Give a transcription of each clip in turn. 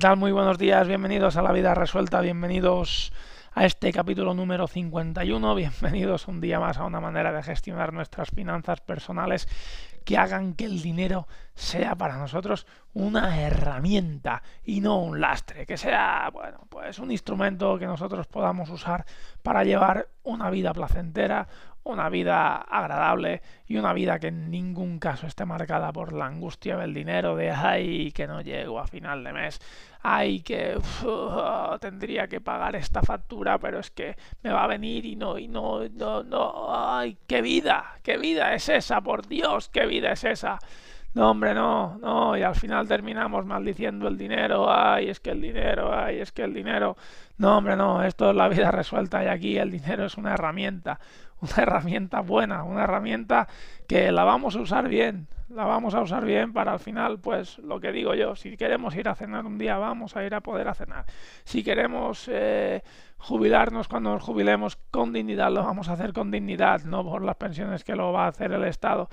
¿Qué tal? Muy buenos días, bienvenidos a La Vida Resuelta, bienvenidos a este capítulo número 51, bienvenidos un día más a una manera de gestionar nuestras finanzas personales que hagan que el dinero sea para nosotros una herramienta y no un lastre, que sea, bueno, pues un instrumento que nosotros podamos usar para llevar una vida placentera, una vida agradable y una vida que en ningún caso esté marcada por la angustia del dinero de ay que no llego a final de mes, ay que tendría que pagar esta factura, pero es que me va a venir y no y no no no ay qué vida, qué vida es esa, por Dios, qué vida es esa. No, hombre, no, no, y al final terminamos maldiciendo el dinero, ay, es que el dinero, ay, es que el dinero. No, hombre, no, esto es la vida resuelta y aquí el dinero es una herramienta, una herramienta buena, una herramienta que la vamos a usar bien, la vamos a usar bien para al final, pues lo que digo yo, si queremos ir a cenar un día, vamos a ir a poder a cenar. Si queremos eh, jubilarnos cuando nos jubilemos con dignidad, lo vamos a hacer con dignidad, no por las pensiones que lo va a hacer el Estado.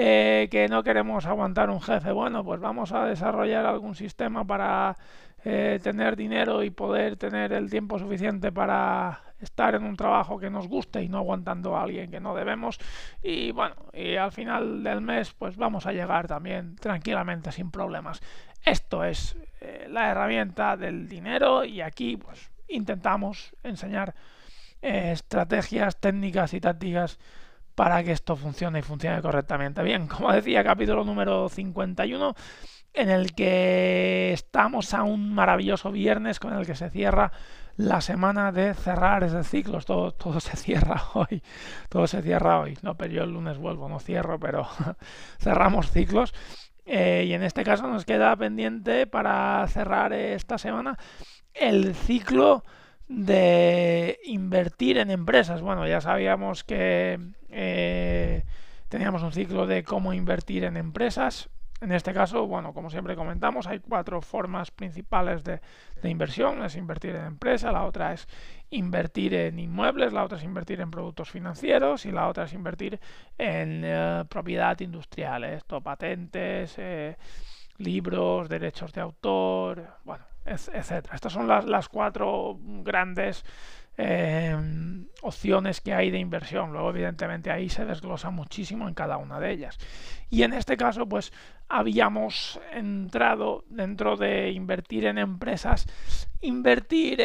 Eh, que no queremos aguantar un jefe, bueno, pues vamos a desarrollar algún sistema para eh, tener dinero y poder tener el tiempo suficiente para estar en un trabajo que nos guste y no aguantando a alguien que no debemos. Y bueno y al final del mes pues vamos a llegar también tranquilamente sin problemas. Esto es eh, la herramienta del dinero y aquí pues intentamos enseñar estrategias técnicas y tácticas para que esto funcione y funcione correctamente bien como decía capítulo número 51 en el que estamos a un maravilloso viernes con el que se cierra la semana de cerrar ese ciclo. Todo, todo se cierra hoy. Todo se cierra hoy. No, pero yo el lunes vuelvo, no cierro, pero cerramos ciclos. Eh, y en este caso nos queda pendiente para cerrar esta semana el ciclo de invertir en empresas. Bueno, ya sabíamos que eh, teníamos un ciclo de cómo invertir en empresas. En este caso, bueno, como siempre comentamos, hay cuatro formas principales de, inversión. Es invertir en empresa, la otra es invertir en inmuebles, la otra es invertir en productos financieros y la otra es invertir en eh, propiedad industrial, esto, patentes, eh, libros, derechos de autor, bueno, etcétera. Estas son las, las cuatro grandes Em, opciones que hay de inversión. Luego, evidentemente, ahí se desglosa muchísimo en cada una de ellas. Y en este caso, pues habíamos entrado dentro de invertir en empresas. Invertir,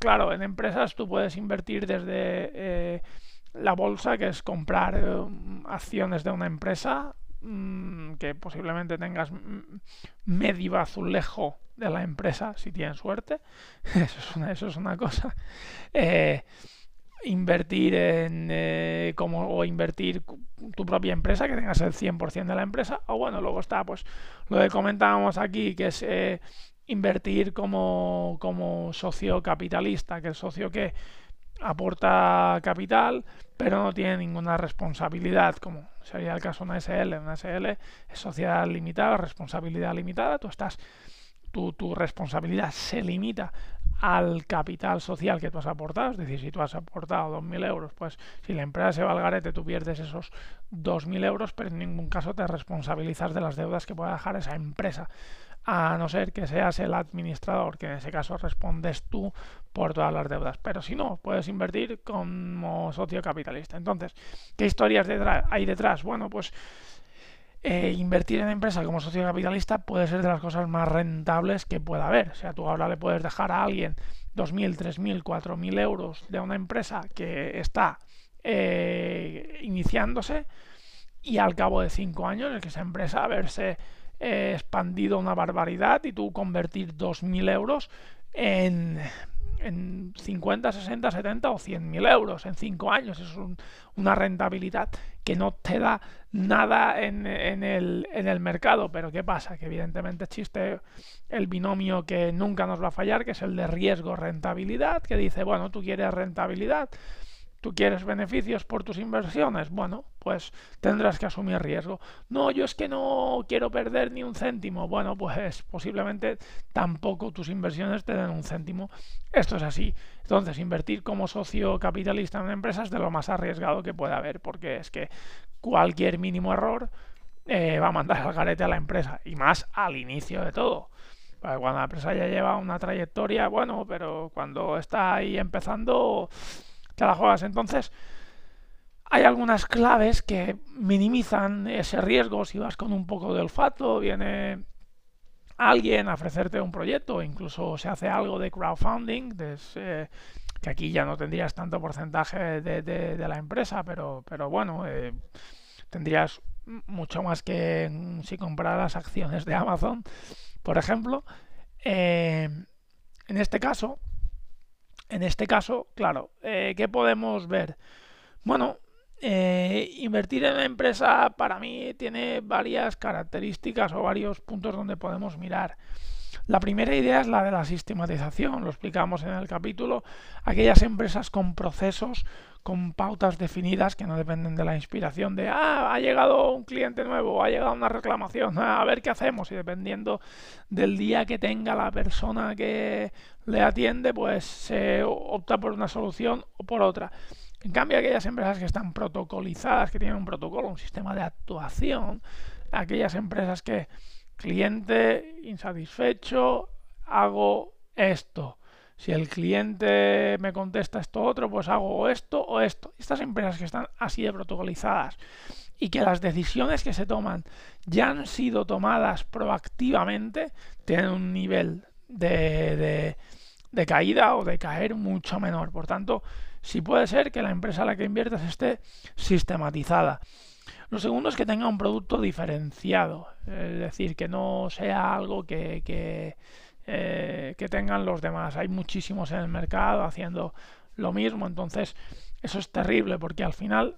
claro, en empresas tú puedes invertir desde eh, la bolsa, que es comprar eh, acciones de una empresa, mm, que posiblemente tengas medio azulejo de la empresa si tienen suerte. Eso es una, eso es una cosa. Eh, invertir en eh, como o invertir tu propia empresa que tengas el 100% de la empresa o bueno luego está pues lo que comentábamos aquí que es eh, invertir como como socio capitalista que es socio que aporta capital pero no tiene ninguna responsabilidad como sería el caso de una SL una SL es sociedad limitada responsabilidad limitada tú estás tu, responsabilidad se limita al capital social que tú has aportado, es decir, si tú has aportado 2.000 euros, pues si la empresa se va al garete, tú pierdes esos 2.000 euros, pero en ningún caso te responsabilizas de las deudas que pueda dejar esa empresa, a no ser que seas el administrador, que en ese caso respondes tú por todas las deudas. Pero si no, puedes invertir como socio capitalista. Entonces, ¿qué historias hay detrás? Bueno, pues eh, invertir en empresa como socio capitalista puede ser de las cosas más rentables que pueda haber. O sea, tú ahora le puedes dejar a alguien 2.000, 3.000, 4.000 euros de una empresa que está eh, iniciándose y al cabo de 5 años es que esa empresa haberse eh, expandido una barbaridad y tú convertir 2.000 euros en en 50, 60, 70 o 100 mil euros en 5 años. Es una rentabilidad que no te da nada en, el, en, el, mercado. Pero ¿qué pasa? Que evidentemente existe el binomio que nunca nos va a fallar, que es el de riesgo-rentabilidad, que dice, bueno, tú quieres rentabilidad, ¿Tú quieres beneficios por tus inversiones? Bueno, pues tendrás que asumir riesgo. No, yo es que no quiero perder ni un céntimo. Bueno, pues posiblemente tampoco tus inversiones te den un céntimo. Esto es así. Entonces, invertir como socio capitalista en una empresa es de lo más arriesgado que puede haber, porque es que cualquier mínimo error eh, va a mandar al garete a la empresa, y más al inicio de todo. Cuando la empresa ya lleva una trayectoria, bueno, pero cuando está ahí empezando te la juegas. Entonces, hay algunas claves que minimizan ese riesgo si vas con un poco de olfato, viene alguien a ofrecerte un proyecto, incluso se hace algo de crowdfunding, que aquí ya no tendrías tanto porcentaje de, la empresa, pero, pero bueno, eh, tendrías mucho más que si compraras acciones de Amazon, por ejemplo. Eh, en este caso, en este caso, claro, eh, ¿qué podemos ver? Bueno, eh, invertir en una empresa para mí tiene varias características o varios puntos donde podemos mirar. La primera idea es la de la sistematización, lo explicamos en el capítulo, aquellas empresas con procesos, con pautas definidas que no dependen de la inspiración de, ah, ha llegado un cliente nuevo, ha llegado una reclamación, a ver qué hacemos y dependiendo del día que tenga la persona que le atiende, pues se opta por una solución o por otra. En cambio, aquellas empresas que están protocolizadas, que tienen un protocolo, un sistema de actuación, aquellas empresas que cliente insatisfecho, hago esto. Si el cliente me contesta esto otro, pues hago esto o esto. Estas empresas que están así de protocolizadas y que las decisiones que se toman ya han sido tomadas proactivamente, tienen un nivel de, de, caída o de caer mucho menor. Por tanto, sí puede ser que la empresa a la que inviertas esté sistematizada. Lo segundo es que tenga un producto diferenciado, es decir, que no sea algo que, que, eh, que tengan los demás. Hay muchísimos en el mercado haciendo lo mismo, entonces eso es terrible porque al final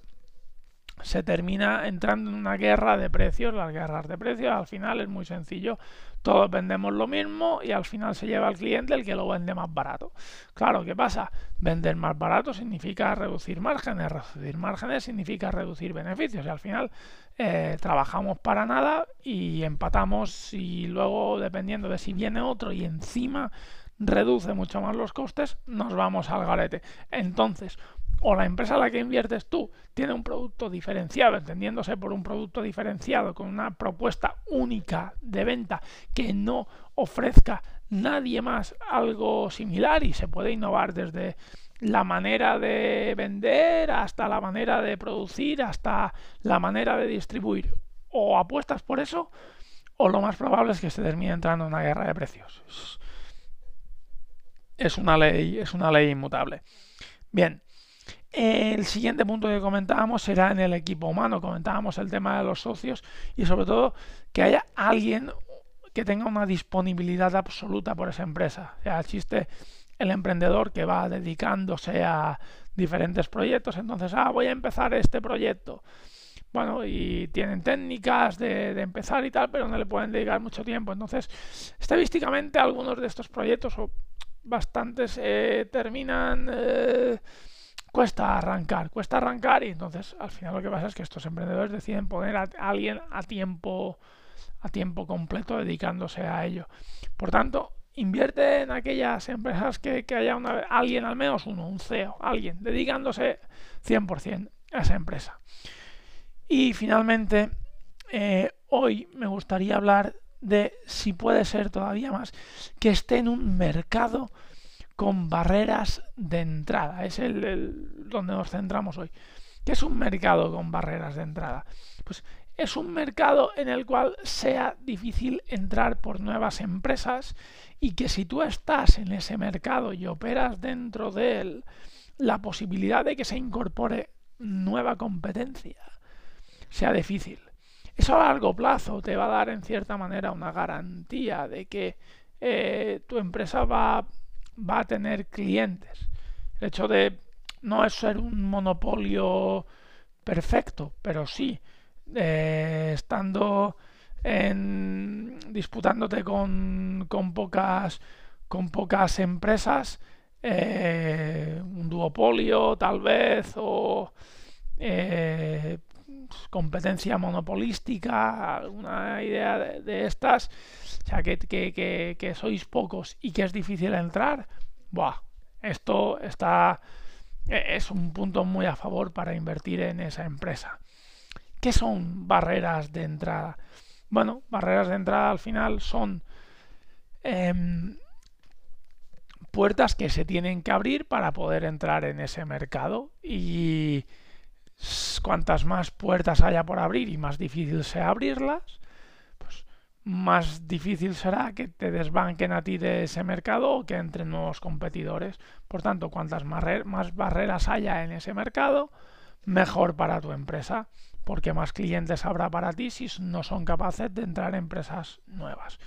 se termina entrando en una guerra de precios. Las guerras de precios al final es muy sencillo. Todos vendemos lo mismo y al final se lleva al cliente el que lo vende más barato. Claro, ¿qué pasa? Vender más barato significa reducir márgenes. Reducir márgenes significa reducir beneficios. Y al final eh, trabajamos para nada y empatamos y luego dependiendo de si viene otro y encima reduce mucho más los costes, nos vamos al garete. Entonces, o la empresa a la que inviertes tú tiene un producto diferenciado, entendiéndose por un producto diferenciado con una propuesta única de venta que no ofrezca nadie más algo similar y se puede innovar desde la manera de vender hasta la manera de producir hasta la manera de distribuir. O apuestas por eso o lo más probable es que se termine entrando en una guerra de precios es una ley es una ley inmutable. Bien el siguiente punto que comentábamos será en el equipo humano. Comentábamos el tema de los socios y sobre todo que haya alguien que tenga una disponibilidad absoluta por esa empresa. O sea, existe el emprendedor que va dedicándose a diferentes proyectos. Entonces, ah, voy a empezar este proyecto. Bueno, y tienen técnicas de, empezar y tal, pero no le pueden dedicar mucho tiempo. Entonces, estadísticamente, algunos de estos proyectos, o bastantes, eh, terminan... Eh, cuesta arrancar, cuesta arrancar y entonces al final lo que pasa es que estos emprendedores deciden poner a alguien a tiempo a tiempo completo dedicándose a ello. Por tanto, invierte en aquellas empresas que, haya una, alguien, al menos uno, un CEO, alguien, dedicándose 100% a esa empresa. Y finalmente, eh, hoy me gustaría hablar de si puede ser todavía más que esté en un mercado con barreras de entrada. Es el, donde nos centramos hoy. ¿Qué es un mercado con barreras de entrada? Pues es un mercado en el cual sea difícil entrar por nuevas empresas y que si tú estás en ese mercado y operas dentro de él, la posibilidad de que se incorpore nueva competencia sea difícil. Eso a largo plazo te va a dar en cierta manera una garantía de que eh, tu empresa va, va a tener clientes. El hecho de no ser un monopolio perfecto, pero sí eh, estando en, disputándote con, con, pocas con pocas empresas eh, un duopolio tal vez o eh, competencia monopolística alguna idea de, estas o sea que, sois pocos y que es difícil entrar Buah, esto está es un punto muy a favor para invertir en esa empresa ¿Qué son barreras de entrada? Bueno, barreras de entrada al final son em, puertas que se tienen que abrir para poder entrar en ese mercado y cuantas más puertas haya por abrir y más difícil sea abrirlas, pues más difícil será que te desbanquen a ti de ese mercado o que entren nuevos competidores. Por tanto, cuantas más barreras haya en ese mercado, mejor para tu empresa porque más clientes habrá para ti si no son capaces de entrar en empresas nuevas.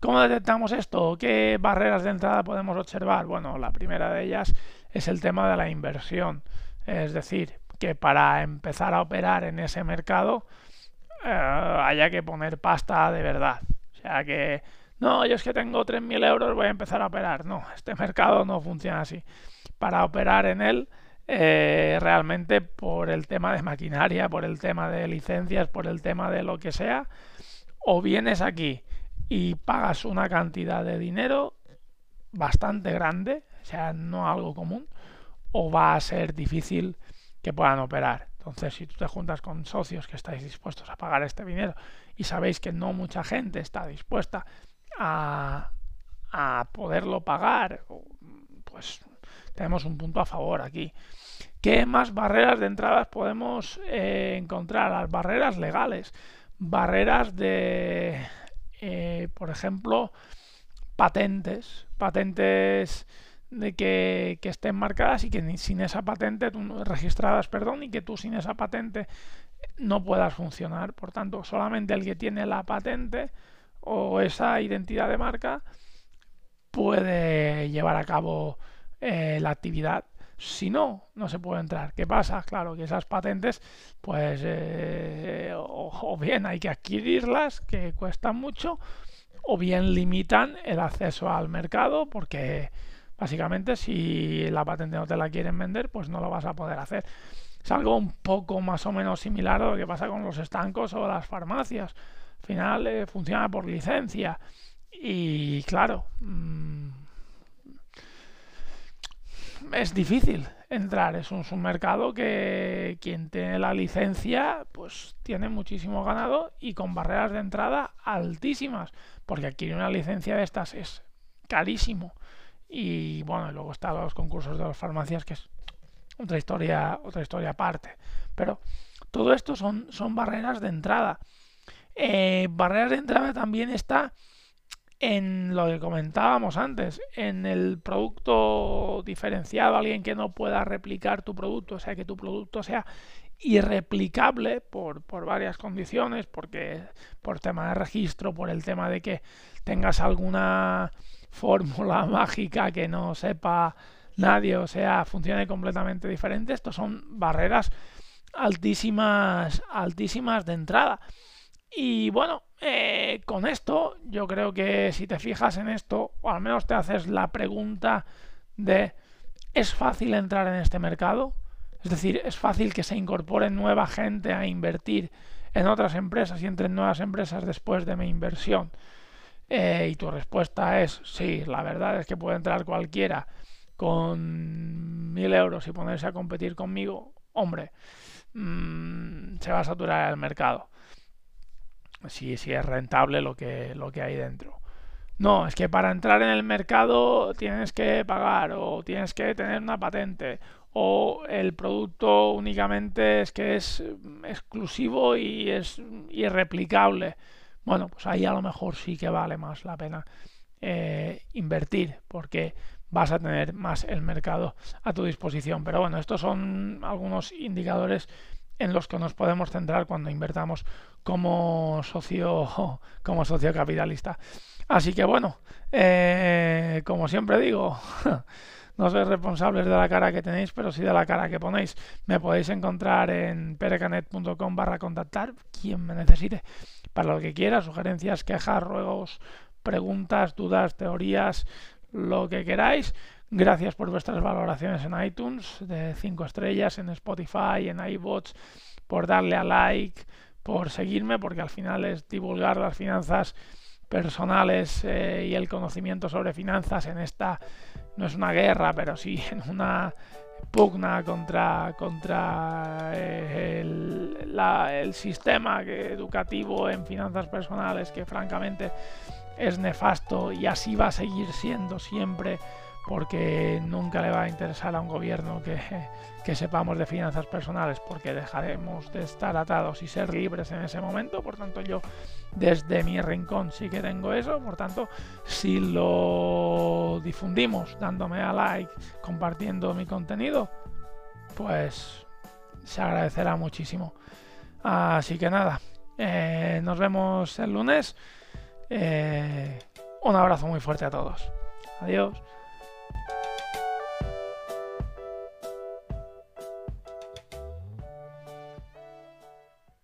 ¿Cómo detectamos esto? ¿Qué barreras de entrada podemos observar? Bueno, la primera de ellas es el tema de la inversión. Es decir, que para empezar a operar en ese mercado eh, haya que poner pasta de verdad. O sea que, no, yo es que tengo 3.000 euros, voy a empezar a operar. No, este mercado no funciona así. Para operar en él eh, realmente por el tema de maquinaria, por el tema de licencias, por el tema de lo que sea, o vienes aquí y pagas una cantidad de dinero bastante grande, o sea, no algo común, o va a ser difícil que puedan operar. Entonces, si tú te juntas con socios que estáis dispuestos a pagar este dinero y sabéis que no mucha gente está dispuesta a, poderlo pagar, pues tenemos un punto a favor aquí. ¿Qué más barreras de entradas podemos eh, encontrar? Las barreras legales, barreras de, eh, por ejemplo, patentes, patentes de que, estén marcadas y que sin esa patente, registradas, perdón, y que tú sin esa patente no puedas funcionar. Por tanto, solamente el que tiene la patente o esa identidad de marca puede llevar a cabo eh, la actividad. Si no, no se puede entrar. ¿Qué pasa? Claro que esas patentes, pues, eh, o, bien hay que adquirirlas, que cuestan mucho, o bien limitan el acceso al mercado, porque básicamente si la patente no te la quieren vender, pues no lo vas a poder hacer. Es algo un poco más o menos similar a lo que pasa con los estancos o las farmacias. Al final eh, funciona por licencia. Y claro, mm, es difícil entrar. Es un, mercado que quien tiene la licencia, pues tiene muchísimo ganado y con barreras de entrada altísimas, porque adquirir una licencia de estas es carísimo. Y bueno, luego están los concursos de las farmacias, que es otra historia, otra historia aparte. Pero todo esto son, son barreras de entrada. Eh, barreras de entrada también está en lo que comentábamos antes, en el producto diferenciado, alguien que no pueda replicar tu producto, o sea, que tu producto sea irreplicable por, por varias condiciones, porque por tema de registro, por el tema de que tengas alguna fórmula mágica que no sepa nadie, o sea, funcione completamente diferente, estos son barreras altísimas, altísimas de entrada. Y bueno, eh, con esto yo creo que si te fijas en esto, o al menos te haces la pregunta de ¿es fácil entrar en este mercado? Es decir, ¿es fácil que se incorpore nueva gente a invertir en otras empresas y entren nuevas empresas después de mi inversión? Eh, y tu respuesta es sí, la verdad es que puede entrar cualquiera con mil euros y ponerse a competir conmigo, hombre, mm, se va a saturar el mercado si, si es rentable lo que, lo que hay dentro. No, es que para entrar en el mercado tienes que pagar o tienes que tener una patente o el producto únicamente es que es exclusivo y es irreplicable. Bueno, pues ahí a lo mejor sí que vale más la pena eh, invertir porque vas a tener más el mercado a tu disposición. Pero bueno, estos son algunos indicadores en los que nos podemos centrar cuando invertamos como socio como socio capitalista. Así que bueno, eh, como siempre digo, no sois responsables de la cara que tenéis, pero sí de la cara que ponéis. Me podéis encontrar en perecanet.com barra contactar, quien me necesite, para lo que quiera, sugerencias, quejas, ruegos, preguntas, dudas, teorías, lo que queráis. Gracias por vuestras valoraciones en iTunes, de 5 estrellas, en Spotify, en iBots, por darle a like, por seguirme, porque al final es divulgar las finanzas personales eh, y el conocimiento sobre finanzas en esta, no es una guerra, pero sí en una pugna contra, contra eh, el, el, sistema educativo en finanzas personales que francamente es nefasto y así va a seguir siendo siempre porque nunca le va a interesar a un gobierno que, sepamos de finanzas personales, porque dejaremos de estar atados y ser libres en ese momento. Por tanto, yo desde mi rincón sí que tengo eso. Por tanto, si lo difundimos dándome a like, compartiendo mi contenido, pues se agradecerá muchísimo. Así que nada, eh, nos vemos el lunes. Eh, un abrazo muy fuerte a todos. Adiós.